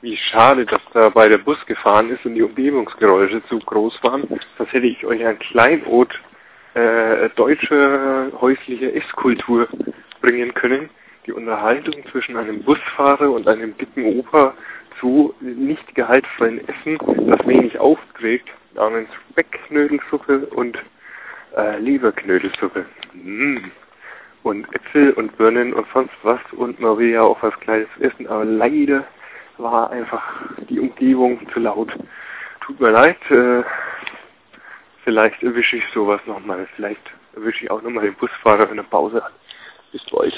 wie schade, dass da bei der Bus gefahren ist und die Umgebungsgeräusche zu groß waren. Sonst hätte ich euch ein Kleinod äh, deutsche häusliche Esskultur bringen können. Die Unterhaltung zwischen einem Busfahrer und einem dicken Opa zu nicht gehaltvollen Essen, das wenig aufträgt, namens Speckknödelsuppe und äh, Leberknödelsuppe. Mm. Und Äpfel und Birnen und sonst was und Maria auch was Kleines essen, aber leider war einfach die Umgebung zu laut. Tut mir leid, äh, vielleicht erwische ich sowas nochmal, vielleicht erwische ich auch nochmal den Busfahrer, wenn er Pause hat. Bis bald.